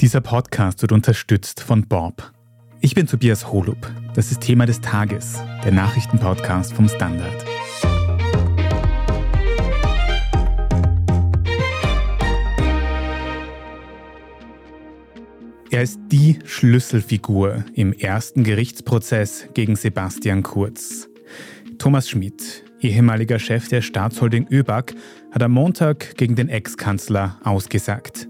Dieser Podcast wird unterstützt von Bob. Ich bin Tobias Holub. Das ist Thema des Tages, der Nachrichtenpodcast vom Standard. Er ist die Schlüsselfigur im ersten Gerichtsprozess gegen Sebastian Kurz. Thomas Schmid, ehemaliger Chef der Staatsholding ÖBAG, hat am Montag gegen den Ex-Kanzler ausgesagt.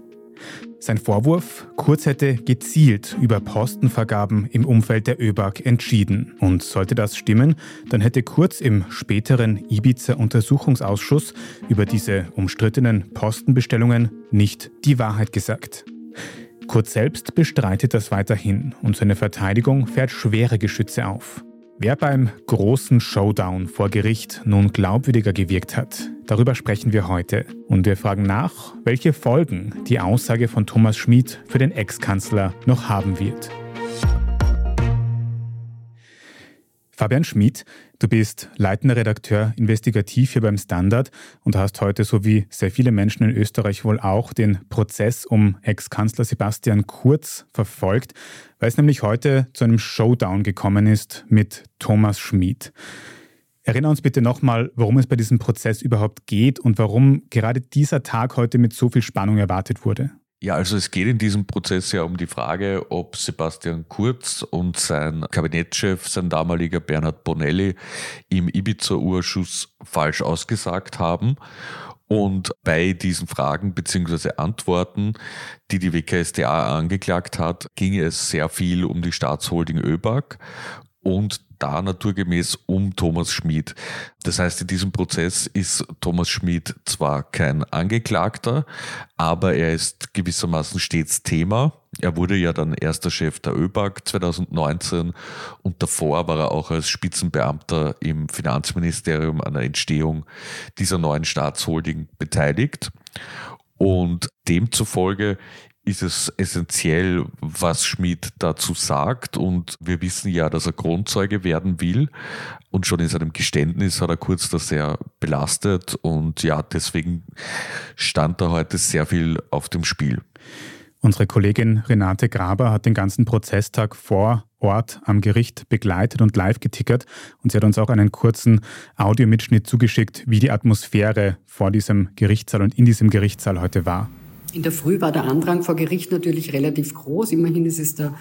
Sein Vorwurf, Kurz hätte gezielt über Postenvergaben im Umfeld der ÖBAG entschieden. Und sollte das stimmen, dann hätte Kurz im späteren Ibiza-Untersuchungsausschuss über diese umstrittenen Postenbestellungen nicht die Wahrheit gesagt. Kurz selbst bestreitet das weiterhin und seine Verteidigung fährt schwere Geschütze auf. Wer beim großen Showdown vor Gericht nun glaubwürdiger gewirkt hat, darüber sprechen wir heute. Und wir fragen nach, welche Folgen die Aussage von Thomas Schmid für den Ex-Kanzler noch haben wird. Fabian Schmid, du bist leitender Redakteur investigativ hier beim Standard und hast heute, so wie sehr viele Menschen in Österreich wohl auch, den Prozess um Ex-Kanzler Sebastian Kurz verfolgt, weil es nämlich heute zu einem Showdown gekommen ist mit Thomas Schmid. Erinnere uns bitte nochmal, worum es bei diesem Prozess überhaupt geht und warum gerade dieser Tag heute mit so viel Spannung erwartet wurde. Ja, also es geht in diesem Prozess ja um die Frage, ob Sebastian Kurz und sein Kabinettschef, sein damaliger Bernhard Bonelli, im Ibiza-Urschuss falsch ausgesagt haben. Und bei diesen Fragen bzw. Antworten, die die WKSDA angeklagt hat, ging es sehr viel um die Staatsholding ÖBAG und da naturgemäß um Thomas Schmid. Das heißt, in diesem Prozess ist Thomas Schmid zwar kein Angeklagter, aber er ist gewissermaßen stets Thema. Er wurde ja dann erster Chef der ÖBAG 2019 und davor war er auch als Spitzenbeamter im Finanzministerium an der Entstehung dieser neuen Staatsholding beteiligt. Und demzufolge ist es essentiell, was Schmid dazu sagt. Und wir wissen ja, dass er Grundzeuge werden will. Und schon in seinem Geständnis hat er kurz das sehr belastet. Und ja, deswegen stand da heute sehr viel auf dem Spiel. Unsere Kollegin Renate Graber hat den ganzen Prozesstag vor Ort am Gericht begleitet und live getickert. Und sie hat uns auch einen kurzen Audiomitschnitt zugeschickt, wie die Atmosphäre vor diesem Gerichtssaal und in diesem Gerichtssaal heute war. In der Früh war der Andrang vor Gericht natürlich relativ groß. Immerhin ist es der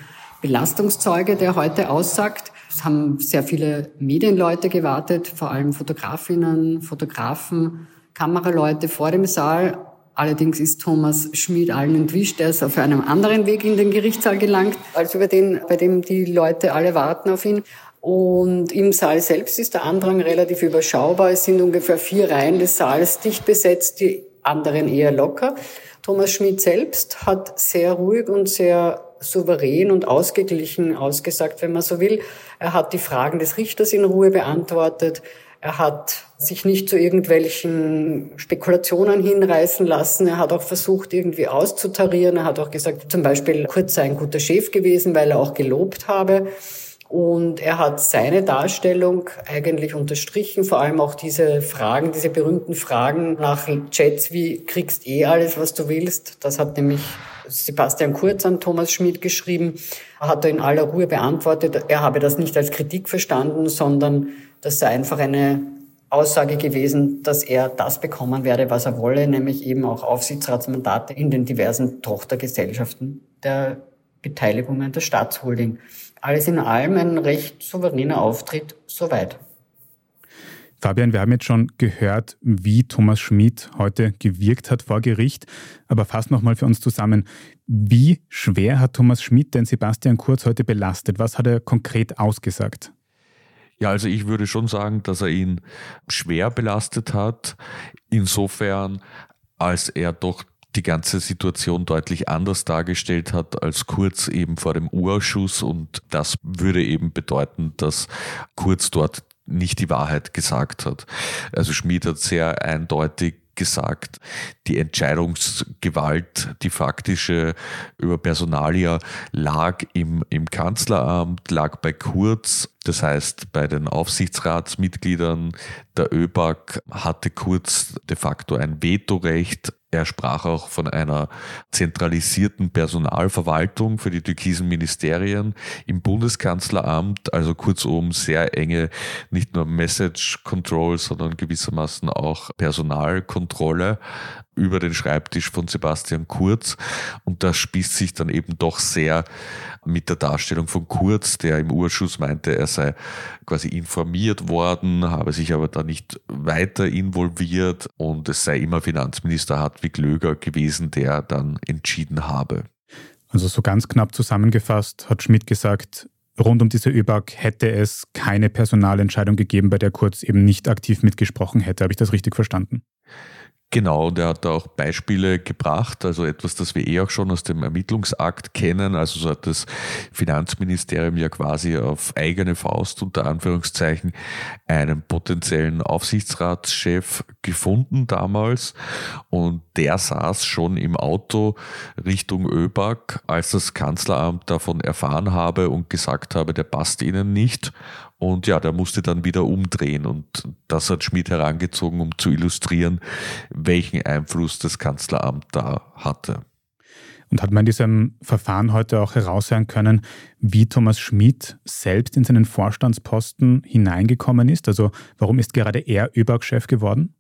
Belastungszeuge, der heute aussagt. Es haben sehr viele Medienleute gewartet, vor allem Fotografinnen, Fotografen, Kameraleute vor dem Saal. Allerdings ist Thomas Schmid allen entwischt. Er ist auf einem anderen Weg in den Gerichtssaal gelangt, als über den, bei dem die Leute alle warten auf ihn. Und im Saal selbst ist der Andrang relativ überschaubar. Es sind ungefähr vier Reihen des Saals dicht besetzt, die anderen eher locker. Thomas Schmidt selbst hat sehr ruhig und sehr souverän und ausgeglichen ausgesagt, wenn man so will. Er hat die Fragen des Richters in Ruhe beantwortet. Er hat sich nicht zu irgendwelchen Spekulationen hinreißen lassen. Er hat auch versucht, irgendwie auszutarieren. Er hat auch gesagt, zum Beispiel, Kurz sei ein guter Chef gewesen, weil er auch gelobt habe. Und er hat seine Darstellung eigentlich unterstrichen, vor allem auch diese Fragen, diese berühmten Fragen nach Chats wie kriegst eh alles, was du willst. Das hat nämlich Sebastian Kurz an Thomas Schmidt geschrieben, hat er in aller Ruhe beantwortet. Er habe das nicht als Kritik verstanden, sondern das sei einfach eine Aussage gewesen, dass er das bekommen werde, was er wolle, nämlich eben auch Aufsichtsratsmandate in den diversen Tochtergesellschaften der Beteiligungen der Staatsholding alles in allem ein recht souveräner Auftritt soweit. Fabian, wir haben jetzt schon gehört, wie Thomas Schmid heute gewirkt hat vor Gericht. Aber fass nochmal für uns zusammen. Wie schwer hat Thomas Schmid denn Sebastian Kurz heute belastet? Was hat er konkret ausgesagt? Ja, also ich würde schon sagen, dass er ihn schwer belastet hat. Insofern, als er doch die ganze Situation deutlich anders dargestellt hat als Kurz eben vor dem U-Ausschuss und das würde eben bedeuten, dass Kurz dort nicht die Wahrheit gesagt hat. Also Schmid hat sehr eindeutig gesagt, die Entscheidungsgewalt, die faktische über Personalia lag im, im Kanzleramt, lag bei Kurz. Das heißt, bei den Aufsichtsratsmitgliedern der ÖBAG hatte Kurz de facto ein Vetorecht Er sprach auch von einer zentralisierten Personalverwaltung für die türkisen Ministerien im Bundeskanzleramt, also kurzum sehr enge, nicht nur Message Control, sondern gewissermaßen auch Personalkontrolle über den Schreibtisch von Sebastian Kurz. Und das spießt sich dann eben doch sehr mit der Darstellung von Kurz, der im Urschuss meinte, er sei quasi informiert worden, habe sich aber da nicht weiter involviert und es sei immer Finanzminister Hartwig Löger gewesen, der dann entschieden habe. Also so ganz knapp zusammengefasst hat Schmidt gesagt, rund um diese ÖBAG hätte es keine Personalentscheidung gegeben, bei der Kurz eben nicht aktiv mitgesprochen hätte. Habe ich das richtig verstanden? Genau, der hat da auch Beispiele gebracht, also etwas, das wir eh auch schon aus dem Ermittlungsakt kennen. Also so hat das Finanzministerium ja quasi auf eigene Faust unter Anführungszeichen einen potenziellen Aufsichtsratschef gefunden damals und der saß schon im Auto Richtung ÖBAG, als das Kanzleramt davon erfahren habe und gesagt habe, der passt ihnen nicht und ja, der musste dann wieder umdrehen und das hat Schmidt herangezogen, um zu illustrieren, welchen Einfluss das Kanzleramt da hatte. Und hat man in diesem Verfahren heute auch heraushören können, wie Thomas Schmidt selbst in seinen Vorstandsposten hineingekommen ist? Also warum ist gerade er ÖBAG-Chef geworden?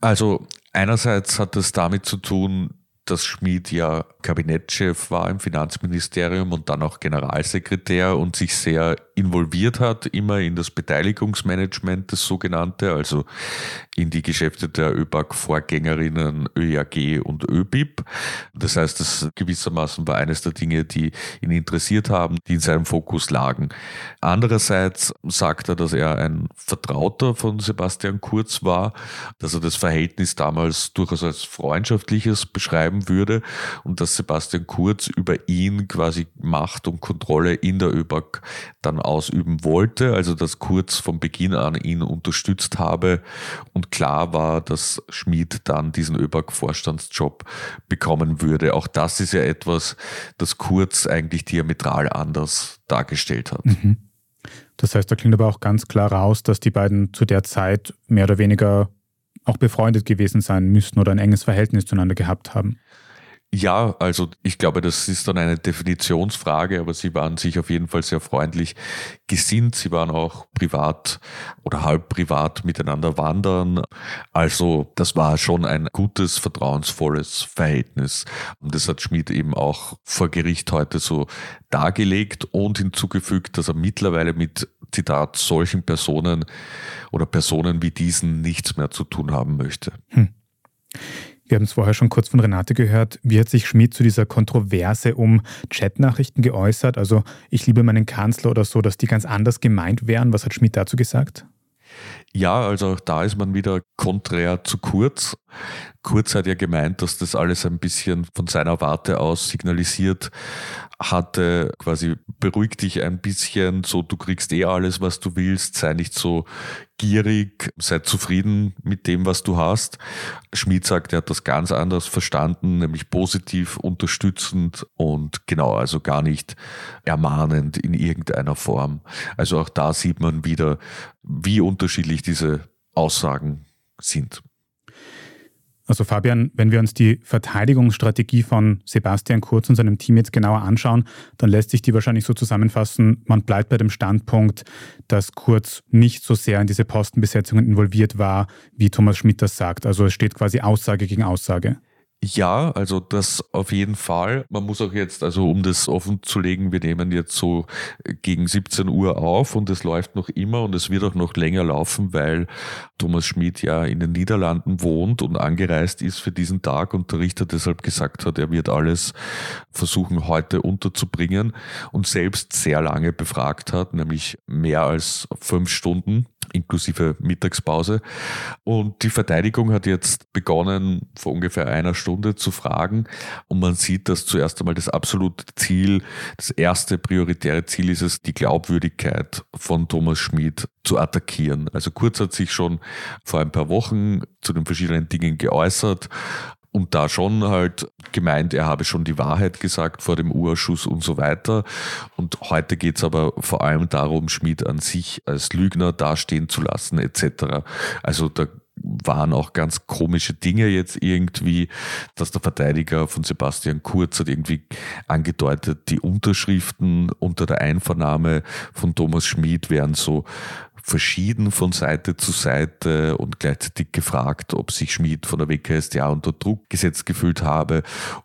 Also einerseits hat das damit zu tun, dass Schmid ja Kabinettschef war im Finanzministerium und dann auch Generalsekretär und sich sehr involviert hat, immer in das Beteiligungsmanagement, das sogenannte, also in die Geschäfte der ÖBAG-Vorgängerinnen ÖAG und ÖBIP. Das heißt, das gewissermaßen war eines der Dinge, die ihn interessiert haben, die in seinem Fokus lagen. Andererseits sagt er, dass er ein Vertrauter von Sebastian Kurz war, dass er das Verhältnis damals durchaus als freundschaftliches beschreiben würde und dass Sebastian Kurz über ihn quasi Macht und Kontrolle in der ÖBAG dann ausüben wollte, also dass Kurz von Beginn an ihn unterstützt habe und klar war, dass Schmid dann diesen ÖBAG-Vorstandsjob bekommen würde. Auch das ist ja etwas, das Kurz eigentlich diametral anders dargestellt hat. Mhm. Das heißt, da klingt aber auch ganz klar raus, dass die beiden zu der Zeit mehr oder weniger auch befreundet gewesen sein müssten oder ein enges Verhältnis zueinander gehabt haben. Ja, also ich glaube, das ist dann eine Definitionsfrage, aber sie waren sich auf jeden Fall sehr freundlich gesinnt. Sie waren auch privat oder halb privat miteinander wandern. Also das war schon ein gutes, vertrauensvolles Verhältnis. Und das hat Schmid eben auch vor Gericht heute so dargelegt und hinzugefügt, dass er mittlerweile mit Zitat solchen Personen oder Personen wie diesen nichts mehr zu tun haben möchte. Hm. Wir haben es vorher schon kurz von Renate gehört. Wie hat sich Schmid zu dieser Kontroverse um Chatnachrichten geäußert? Also ich liebe meinen Kanzler oder so, dass die ganz anders gemeint wären. Was hat Schmid dazu gesagt? Ja, also auch da ist man wieder konträr zu Kurz. Kurz hat ja gemeint, dass das alles ein bisschen von seiner Warte aus signalisiert hatte, quasi beruhig dich ein bisschen, so du kriegst eh alles, was du willst, sei nicht so gierig, sei zufrieden mit dem, was du hast. Schmid sagt, er hat das ganz anders verstanden, nämlich positiv, unterstützend und genau, also gar nicht ermahnend in irgendeiner Form. Also auch da sieht man wieder, wie unterschiedlich diese Aussagen sind. Also Fabian, wenn wir uns die Verteidigungsstrategie von Sebastian Kurz und seinem Team jetzt genauer anschauen, dann lässt sich die wahrscheinlich so zusammenfassen, man bleibt bei dem Standpunkt, dass Kurz nicht so sehr in diese Postenbesetzungen involviert war, wie Thomas Schmidt das sagt. Also es steht quasi Aussage gegen Aussage. Ja, also das auf jeden Fall. Man muss auch jetzt, also um das offen zu legen, wir nehmen jetzt so gegen 17 Uhr auf und es läuft noch immer und es wird auch noch länger laufen, weil Thomas Schmid ja in den Niederlanden wohnt und angereist ist für diesen Tag und der Richter deshalb gesagt hat, er wird alles versuchen heute unterzubringen und selbst sehr lange befragt hat, nämlich mehr als fünf Stunden inklusive Mittagspause. Und die Verteidigung hat jetzt begonnen, vor ungefähr einer Stunde zu fragen. Und man sieht, dass zuerst einmal das absolute Ziel, das erste prioritäre Ziel ist es, die Glaubwürdigkeit von Thomas Schmid zu attackieren. Also Kurz hat sich schon vor ein paar Wochen zu den verschiedenen Dingen geäußert und da schon halt gemeint, er habe schon die Wahrheit gesagt vor dem Urschuss und so weiter. Und heute geht's aber vor allem darum, Schmid an sich als Lügner dastehen zu lassen etc. Also da waren auch ganz komische Dinge jetzt irgendwie, dass der Verteidiger von Sebastian Kurz hat irgendwie angedeutet, die Unterschriften unter der Einvernahme von Thomas Schmid wären so verschieden von Seite zu Seite und gleichzeitig gefragt, ob sich Schmid von der WKSDA unter Druck gesetzt gefühlt habe.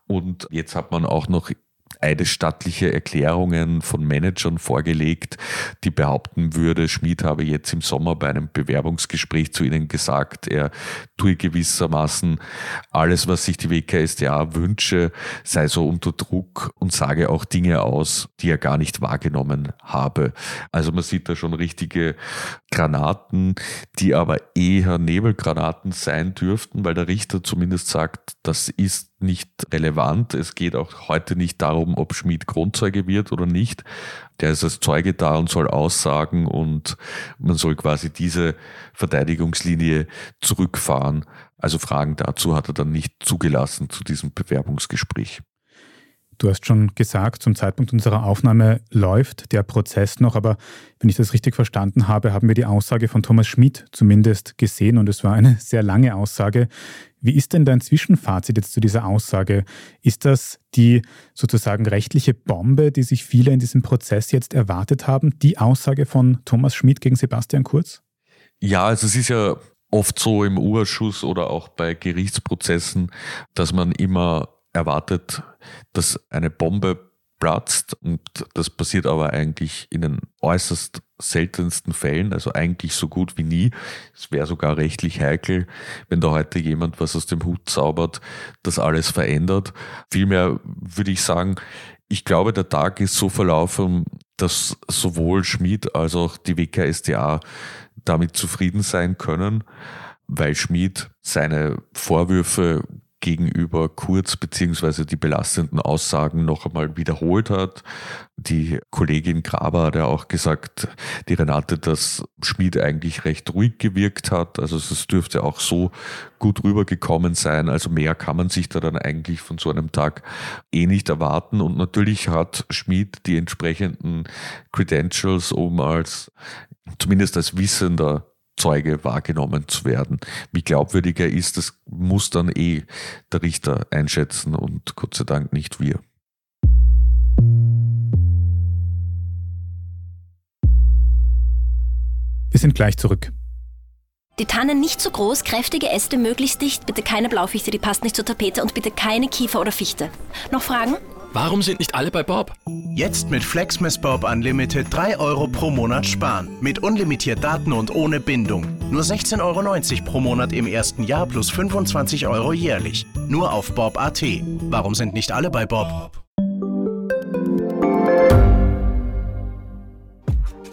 Und jetzt hat man auch noch eidesstattliche Erklärungen von Managern vorgelegt, die behaupten würde, Schmid habe jetzt im Sommer bei einem Bewerbungsgespräch zu ihnen gesagt, er tue gewissermaßen alles, was sich die WKSDA wünsche, sei so unter Druck und sage auch Dinge aus, die er gar nicht wahrgenommen habe. Also man sieht da schon richtige Granaten, die aber eher Nebelgranaten sein dürften, weil der Richter zumindest sagt, das ist nicht relevant. Es geht auch heute nicht darum, ob Schmid Grundzeuge wird oder nicht. Der ist als Zeuge da und soll aussagen und man soll quasi diese Verteidigungslinie zurückfahren. Also Fragen dazu hat er dann nicht zugelassen zu diesem Bewerbungsgespräch. Du hast schon gesagt, zum Zeitpunkt unserer Aufnahme läuft der Prozess noch, aber wenn ich das richtig verstanden habe, haben wir die Aussage von Thomas Schmidt zumindest gesehen und es war eine sehr lange Aussage. Wie ist denn dein Zwischenfazit jetzt zu dieser Aussage? Ist das die sozusagen rechtliche Bombe, die sich viele in diesem Prozess jetzt erwartet haben, die Aussage von Thomas Schmidt gegen Sebastian Kurz? Ja, also es ist ja oft so im Urschuss oder auch bei Gerichtsprozessen, dass man immer erwartet, dass eine Bombe platzt und das passiert aber eigentlich in den äußerst seltensten Fällen, also eigentlich so gut wie nie. Es wäre sogar rechtlich heikel, wenn da heute jemand was aus dem Hut zaubert, das alles verändert. Vielmehr würde ich sagen, ich glaube, der Tag ist so verlaufen, dass sowohl Schmid als auch die WKSDA damit zufrieden sein können, weil Schmid seine Vorwürfe gegenüber Kurz beziehungsweise die belastenden Aussagen noch einmal wiederholt hat. Die Kollegin Graber hat ja auch gesagt, die Renate, dass Schmid eigentlich recht ruhig gewirkt hat. Also es dürfte auch so gut rübergekommen sein. Also mehr kann man sich da dann eigentlich von so einem Tag eh nicht erwarten. Und natürlich hat Schmid die entsprechenden Credentials, um als zumindest als wissender Zeuge wahrgenommen zu werden. Wie glaubwürdig er ist, das muss dann eh der Richter einschätzen und Gott sei Dank nicht wir. Wir sind gleich zurück. Die Tannen nicht zu groß, kräftige Äste möglichst dicht, bitte keine Blaufichte, die passt nicht zur Tapete und bitte keine Kiefer oder Fichte. Noch Fragen? Warum sind nicht alle bei Bob? Jetzt mit Flexmas Bob Unlimited 3 Euro pro Monat sparen. Mit unlimitiert Daten und ohne Bindung. Nur 16,90 Euro pro Monat im ersten Jahr plus 25 Euro jährlich. Nur auf Bob.at. Warum sind nicht alle bei Bob?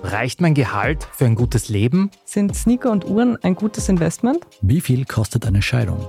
Reicht mein Gehalt für ein gutes Leben? Sind Sneaker und Uhren ein gutes Investment? Wie viel kostet eine Scheidung?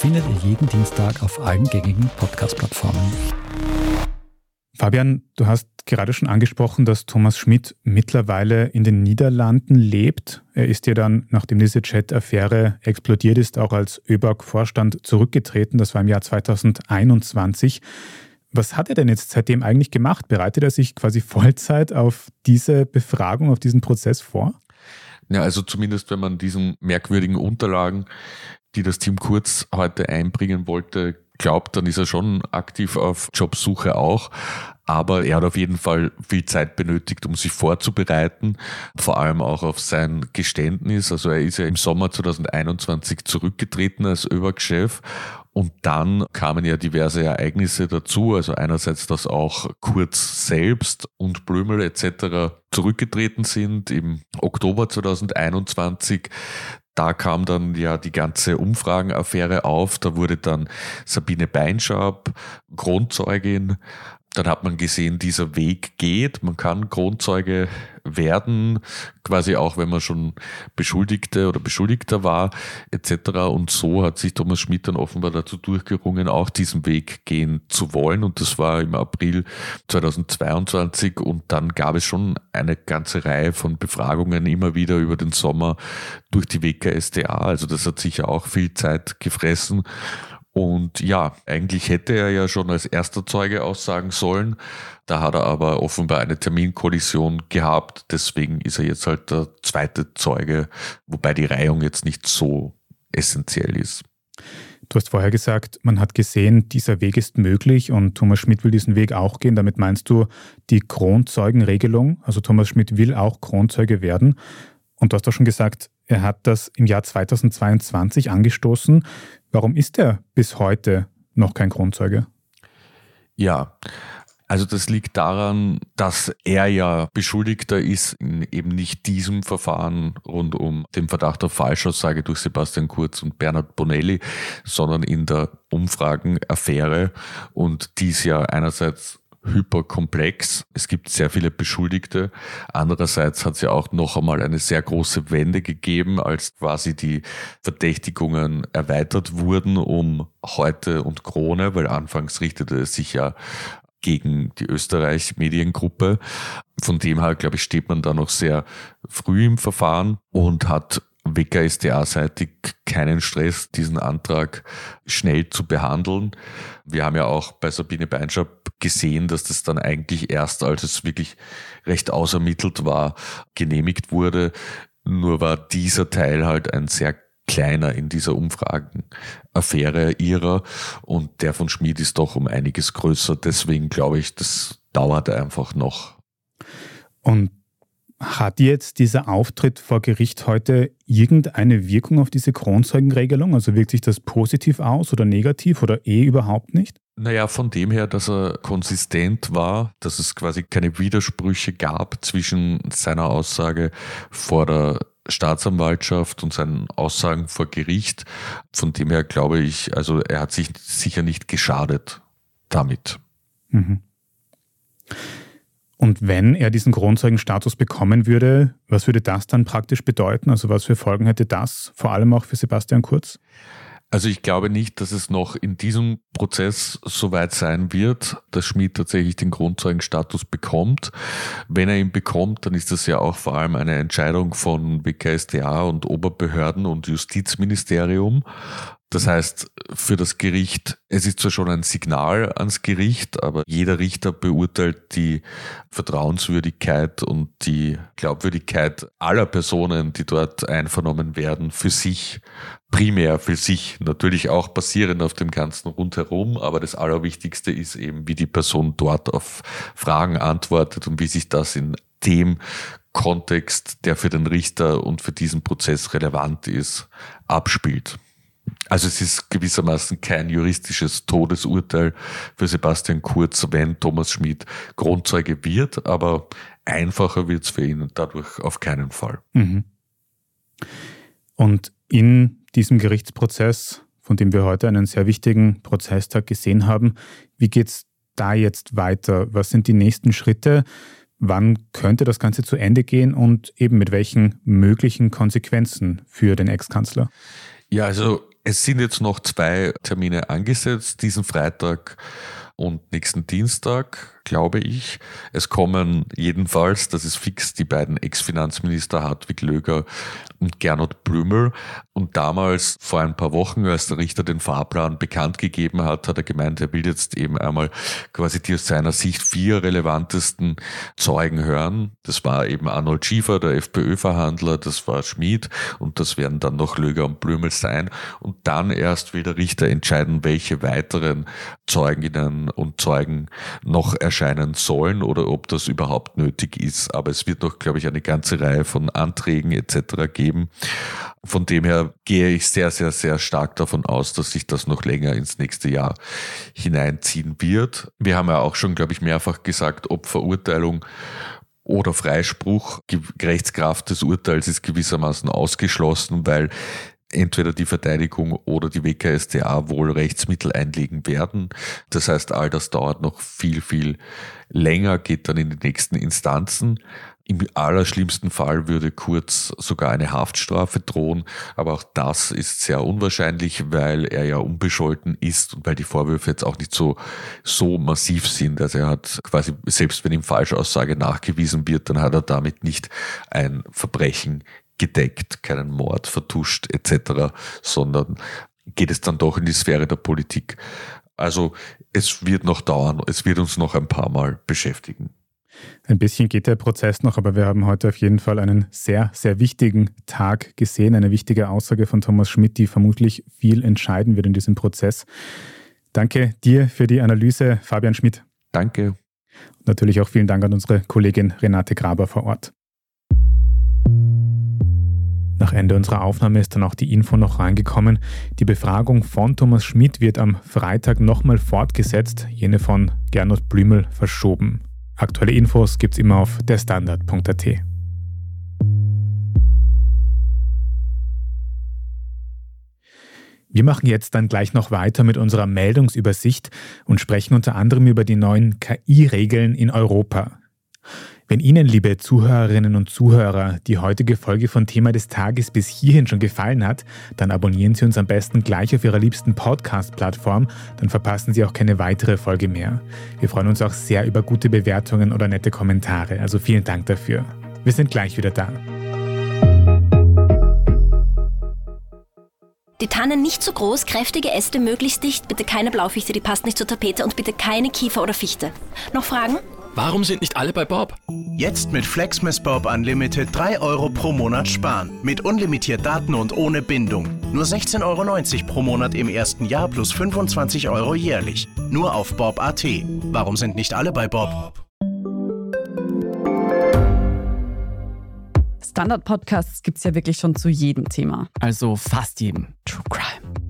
findet ihr jeden Dienstag auf allen gängigen Podcast-Plattformen. Fabian, du hast gerade schon angesprochen, dass Thomas Schmidt mittlerweile in den Niederlanden lebt. Er ist ja dann, nachdem diese Chat-Affäre explodiert ist, auch als ÖBAG-Vorstand zurückgetreten. Das war im Jahr 2021. Was hat er denn jetzt seitdem eigentlich gemacht? Bereitet er sich quasi Vollzeit auf diese Befragung, auf diesen Prozess vor? Ja, also zumindest wenn man diesen merkwürdigen Unterlagen die das Team Kurz heute einbringen wollte, glaubt, dann ist er schon aktiv auf Jobsuche auch. Aber er hat auf jeden Fall viel Zeit benötigt, um sich vorzubereiten, vor allem auch auf sein Geständnis. Also er ist ja im Sommer 2021 zurückgetreten als ÖBAG-Chef und dann kamen ja diverse Ereignisse dazu. Also einerseits, dass auch Kurz selbst und Blömel etc. zurückgetreten sind im Oktober 2021 da kam dann ja die ganze Umfragenaffäre auf. Da wurde dann Sabine Beinschab Grundzeugin dann hat man gesehen, dieser Weg geht. Man kann Kronzeuge werden, quasi auch wenn man schon Beschuldigte oder Beschuldigter war, etc. Und so hat sich Thomas Schmidt dann offenbar dazu durchgerungen, auch diesen Weg gehen zu wollen. Und das war im April 2022. Und dann gab es schon eine ganze Reihe von Befragungen immer wieder über den Sommer durch die WKSDA. Also das hat sicher auch viel Zeit gefressen. Und ja, eigentlich hätte er ja schon als erster Zeuge aussagen sollen. Da hat er aber offenbar eine Terminkollision gehabt. Deswegen ist er jetzt halt der zweite Zeuge, wobei die Reihung jetzt nicht so essentiell ist. Du hast vorher gesagt, man hat gesehen, dieser Weg ist möglich und Thomas Schmidt will diesen Weg auch gehen. Damit meinst du die Kronzeugenregelung? Also Thomas Schmidt will auch Kronzeuge werden. Und du hast auch schon gesagt, er hat das im Jahr 2022 angestoßen. Warum ist er bis heute noch kein Kronzeuge? Ja, also das liegt daran, dass er ja Beschuldigter ist in eben nicht diesem Verfahren rund um den Verdacht auf Falschaussage durch Sebastian Kurz und Bernhard Bonelli, sondern in der Umfragenaffäre. Und dies ja einerseits hyperkomplex. Es gibt sehr viele Beschuldigte. Andererseits hat es ja auch noch einmal eine sehr große Wende gegeben, als quasi die Verdächtigungen erweitert wurden um Heute und Krone, weil anfangs richtete es sich ja gegen die Österreich-Mediengruppe. Von dem her, glaube ich, steht man da noch sehr früh im Verfahren und hat WKSDA-seitig keinen Stress, diesen Antrag schnell zu behandeln. Wir haben ja auch bei Sabine Beinschab gesehen, dass das dann eigentlich erst, als es wirklich recht ausermittelt war, genehmigt wurde. Nur war dieser Teil halt ein sehr kleiner in dieser Umfragenaffäre ihrer und der von Schmid ist doch um einiges größer. Deswegen glaube ich, das dauert einfach noch. Und hat jetzt dieser Auftritt vor Gericht heute irgendeine Wirkung auf diese Kronzeugenregelung? Also wirkt sich das positiv aus oder negativ oder eh überhaupt nicht? Naja, von dem her, dass er konsistent war, dass es quasi keine Widersprüche gab zwischen seiner Aussage vor der Staatsanwaltschaft und seinen Aussagen vor Gericht. Von dem her glaube ich, also er hat sich sicher nicht geschadet damit. Mhm. Und wenn er diesen Kronzeugenstatus bekommen würde, was würde das dann praktisch bedeuten? Also was für Folgen hätte das, vor allem auch für Sebastian Kurz? Also ich glaube nicht, dass es noch in diesem Prozess so weit sein wird, dass Schmid tatsächlich den Grundzeugenstatus bekommt. Wenn er ihn bekommt, dann ist das ja auch vor allem eine Entscheidung von WKSDA und Oberbehörden und Justizministerium. Das heißt, für das Gericht, es ist zwar schon ein Signal ans Gericht, aber jeder Richter beurteilt die Vertrauenswürdigkeit und die Glaubwürdigkeit aller Personen, die dort einvernommen werden, für sich, primär für sich, natürlich auch basierend auf dem ganzen rundherum, aber das Allerwichtigste ist eben, wie die Person dort auf Fragen antwortet und wie sich das in dem Kontext, der für den Richter und für diesen Prozess relevant ist, abspielt. Also es ist gewissermaßen kein juristisches Todesurteil für Sebastian Kurz, wenn Thomas Schmid Grundzeuge wird, aber einfacher wird es für ihn dadurch auf keinen Fall. Mhm. Und in diesem Gerichtsprozess, von dem wir heute einen sehr wichtigen Prozesstag gesehen haben, wie geht es da jetzt weiter? Was sind die nächsten Schritte? Wann könnte das Ganze zu Ende gehen und eben mit welchen möglichen Konsequenzen für den Ex-Kanzler? Ja, also es sind jetzt noch zwei Termine angesetzt, diesen Freitag und nächsten Dienstag, glaube ich. Es kommen jedenfalls, das ist fix, die beiden Ex-Finanzminister Hartwig Löger und Gernot Blümel. Und damals, vor ein paar Wochen, als der Richter den Fahrplan bekannt gegeben hat, hat er gemeint, er will jetzt eben einmal quasi die aus seiner Sicht vier relevantesten Zeugen hören. Das war eben Arnold Schiefer, der FPÖ-Verhandler, das war Schmid und das werden dann noch Löger und Blümel sein. Und dann erst will der Richter entscheiden, welche weiteren Zeuginnen und Zeugen noch erscheinen sollen oder ob das überhaupt nötig ist. Aber es wird noch, glaube ich, eine ganze Reihe von Anträgen etc. geben. Von dem her gehe ich sehr, sehr, sehr stark davon aus, dass sich das noch länger ins nächste Jahr hineinziehen wird. Wir haben ja auch schon, glaube ich, mehrfach gesagt, ob Verurteilung oder Freispruch, Rechtskraft des Urteils ist gewissermaßen ausgeschlossen, weil entweder die Verteidigung oder die WKSDA wohl Rechtsmittel einlegen werden. Das heißt, all das dauert noch viel, viel länger, geht dann in die nächsten Instanzen. Im allerschlimmsten Fall würde Kurz sogar eine Haftstrafe drohen, aber auch das ist sehr unwahrscheinlich, weil er ja unbescholten ist und weil die Vorwürfe jetzt auch nicht so, so massiv sind. Also er hat quasi, selbst wenn ihm Falschaussage nachgewiesen wird, dann hat er damit nicht ein Verbrechen gedeckt, keinen Mord vertuscht etc., sondern geht es dann doch in die Sphäre der Politik. Also es wird noch dauern, es wird uns noch ein paar Mal beschäftigen. Ein bisschen geht der Prozess noch, aber wir haben heute auf jeden Fall einen sehr, sehr wichtigen Tag gesehen, eine wichtige Aussage von Thomas Schmidt, die vermutlich viel entscheiden wird in diesem Prozess. Danke dir für die Analyse, Fabian Schmidt. Danke. Und natürlich auch vielen Dank an unsere Kollegin Renate Graber vor Ort. Nach Ende unserer Aufnahme ist dann auch die Info noch reingekommen. Die Befragung von Thomas Schmidt wird am Freitag nochmal fortgesetzt, jene von Gernot Blümel verschoben. Aktuelle Infos gibt's immer auf derstandard.at. Wir machen jetzt dann gleich noch weiter mit unserer Meldungsübersicht und sprechen unter anderem über die neuen KI-Regeln in Europa. Wenn Ihnen, liebe Zuhörerinnen und Zuhörer, die heutige Folge von Thema des Tages bis hierhin schon gefallen hat, dann abonnieren Sie uns am besten gleich auf Ihrer liebsten Podcast-Plattform, dann verpassen Sie auch keine weitere Folge mehr. Wir freuen uns auch sehr über gute Bewertungen oder nette Kommentare, also vielen Dank dafür. Wir sind gleich wieder da. Die Tannen nicht zu groß, kräftige Äste möglichst dicht, bitte keine Blaufichte, die passt nicht zur Tapete und bitte keine Kiefer oder Fichte. Noch Fragen? Warum sind nicht alle bei Bob? Jetzt mit Flexmas Bob Unlimited 3 Euro pro Monat sparen. Mit unlimitiert Daten und ohne Bindung. Nur 16,90 Euro pro Monat im ersten Jahr plus 25 Euro jährlich. Nur auf Bob.at. Warum sind nicht alle bei Bob? Standard-Podcasts gibt es ja wirklich schon zu jedem Thema. Also fast jedem. True Crime.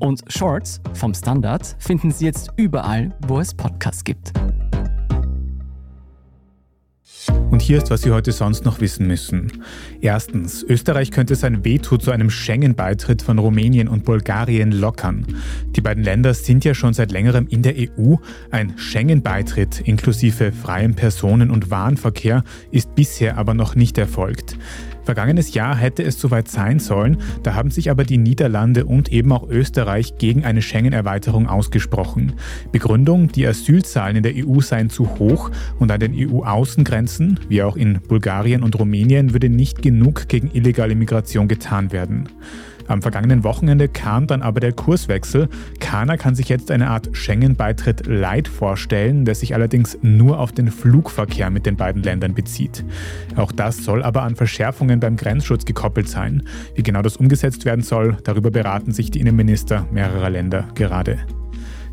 Und Shorts vom Standard finden Sie jetzt überall, wo es Podcasts gibt. Und hier ist, was Sie heute sonst noch wissen müssen. Erstens, Österreich könnte sein Veto zu einem Schengen-Beitritt von Rumänien und Bulgarien lockern. Die beiden Länder sind ja schon seit längerem in der EU. Ein Schengen-Beitritt inklusive freiem Personen- und Warenverkehr ist bisher aber noch nicht erfolgt. Vergangenes Jahr hätte es soweit sein sollen, da haben sich aber die Niederlande und eben auch Österreich gegen eine Schengen-Erweiterung ausgesprochen. Begründung, die Asylzahlen in der EU seien zu hoch und an den EU-Außengrenzen, wie auch in Bulgarien und Rumänien, würde nicht genug gegen illegale Migration getan werden. Am vergangenen Wochenende kam dann aber der Kurswechsel. Kana kann sich jetzt eine Art Schengen-Beitritt Light vorstellen, der sich allerdings nur auf den Flugverkehr mit den beiden Ländern bezieht. Auch das soll aber an Verschärfungen beim Grenzschutz gekoppelt sein. Wie genau das umgesetzt werden soll, darüber beraten sich die Innenminister mehrerer Länder gerade.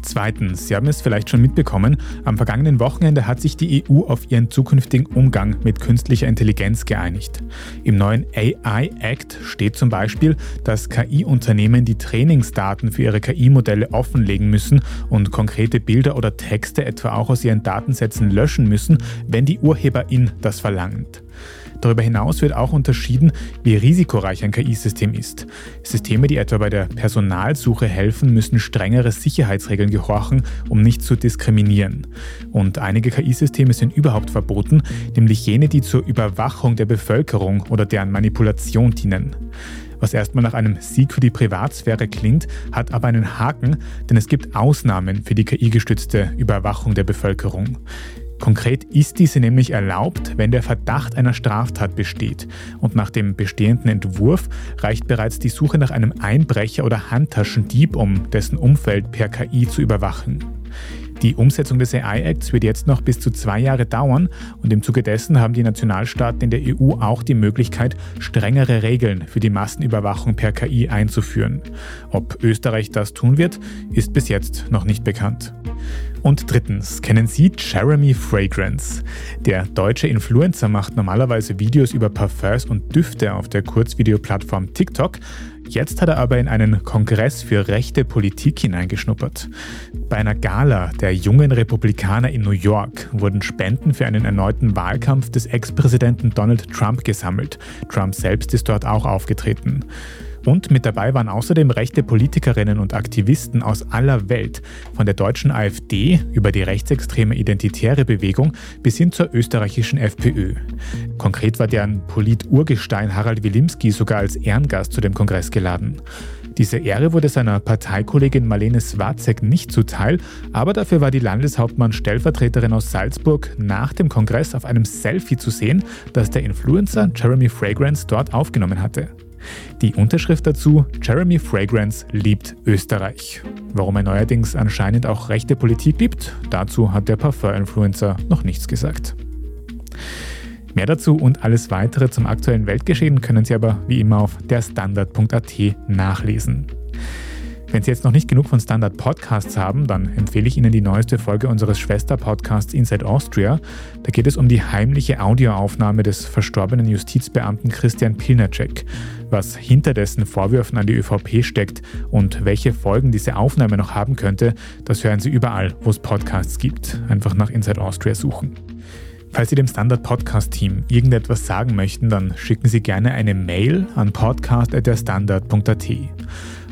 Zweitens, Sie haben es vielleicht schon mitbekommen, am vergangenen Wochenende hat sich die EU auf ihren zukünftigen Umgang mit künstlicher Intelligenz geeinigt. Im neuen AI Act steht zum Beispiel, dass KI-Unternehmen die Trainingsdaten für ihre KI-Modelle offenlegen müssen und konkrete Bilder oder Texte etwa auch aus ihren Datensätzen löschen müssen, wenn die Urheberin das verlangt. Darüber hinaus wird auch unterschieden, wie risikoreich ein KI-System ist. Systeme, die etwa bei der Personalsuche helfen, müssen strengere Sicherheitsregeln gehorchen, um nicht zu diskriminieren. Und einige KI-Systeme sind überhaupt verboten, nämlich jene, die zur Überwachung der Bevölkerung oder deren Manipulation dienen. Was erstmal nach einem Sieg für die Privatsphäre klingt, hat aber einen Haken, denn es gibt Ausnahmen für die KI-gestützte Überwachung der Bevölkerung. Konkret ist diese nämlich erlaubt, wenn der Verdacht einer Straftat besteht. Und nach dem bestehenden Entwurf reicht bereits die Suche nach einem Einbrecher oder Handtaschendieb, um dessen Umfeld per KI zu überwachen. Die Umsetzung des AI-Acts wird jetzt noch bis zu zwei Jahre dauern und im Zuge dessen haben die Nationalstaaten in der EU auch die Möglichkeit, strengere Regeln für die Massenüberwachung per KI einzuführen. Ob Österreich das tun wird, ist bis jetzt noch nicht bekannt. Und drittens, kennen Sie Jeremy Fragrance? Der deutsche Influencer macht normalerweise Videos über Parfums und Düfte auf der Kurzvideoplattform TikTok. Jetzt hat er aber in einen Kongress für rechte Politik hineingeschnuppert. Bei einer Gala der jungen Republikaner in New York wurden Spenden für einen erneuten Wahlkampf des Ex-Präsidenten Donald Trump gesammelt. Trump selbst ist dort auch aufgetreten. Und mit dabei waren außerdem rechte Politikerinnen und Aktivisten aus aller Welt, von der deutschen AfD über die rechtsextreme Identitäre Bewegung bis hin zur österreichischen FPÖ. Konkret war deren Polit-Urgestein Harald Wilimski sogar als Ehrengast zu dem Kongress geladen. Diese Ehre wurde seiner Parteikollegin Marlene Swarzek nicht zuteil, aber dafür war die Landeshauptmann-Stellvertreterin aus Salzburg nach dem Kongress auf einem Selfie zu sehen, das der Influencer Jeremy Fragrance dort aufgenommen hatte. Die Unterschrift dazu, Jeremy Fragrance liebt Österreich. Warum er neuerdings anscheinend auch rechte Politik liebt, dazu hat der Parfum-Influencer noch nichts gesagt. Mehr dazu und alles weitere zum aktuellen Weltgeschehen können Sie aber wie immer auf derstandard.at nachlesen. Wenn Sie jetzt noch nicht genug von Standard Podcasts haben, dann empfehle ich Ihnen die neueste Folge unseres Schwester-Podcasts Inside Austria. Da geht es um die heimliche Audioaufnahme des verstorbenen Justizbeamten Christian Pilnacek, was hinter dessen Vorwürfen an die ÖVP steckt und welche Folgen diese Aufnahme noch haben könnte, das hören Sie überall, wo es Podcasts gibt. Einfach nach Inside Austria suchen. Falls Sie dem Standard Podcast Team irgendetwas sagen möchten, dann schicken Sie gerne eine Mail an podcast.derstandard.at.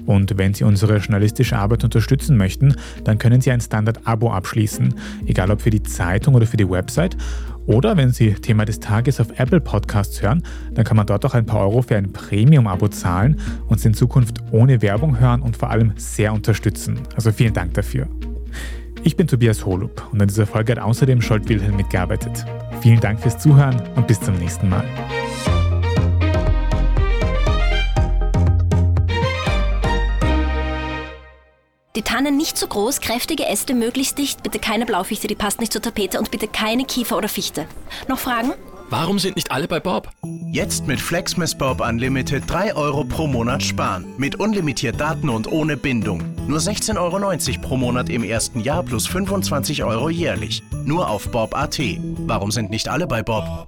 Und wenn Sie unsere journalistische Arbeit unterstützen möchten, dann können Sie ein Standard-Abo abschließen, egal ob für die Zeitung oder für die Website. Oder wenn Sie Thema des Tages auf Apple Podcasts hören, dann kann man dort auch ein paar Euro für ein Premium-Abo zahlen und Sie in Zukunft ohne Werbung hören und vor allem sehr unterstützen. Also vielen Dank dafür. Ich bin Tobias Holub und an dieser Folge hat außerdem Scholt Wilhelm mitgearbeitet. Vielen Dank fürs Zuhören und bis zum nächsten Mal. Die Tanne nicht zu groß, kräftige Äste möglichst dicht, bitte keine Blaufichte, die passt nicht zur Tapete und bitte keine Kiefer oder Fichte. Noch Fragen? Warum sind nicht alle bei Bob? Jetzt mit Flexmas Bob Unlimited 3 Euro pro Monat sparen. Mit unlimitiert Daten und ohne Bindung. Nur 16,90 Euro pro Monat im ersten Jahr plus 25 Euro jährlich. Nur auf Bob.at. Warum sind nicht alle bei Bob?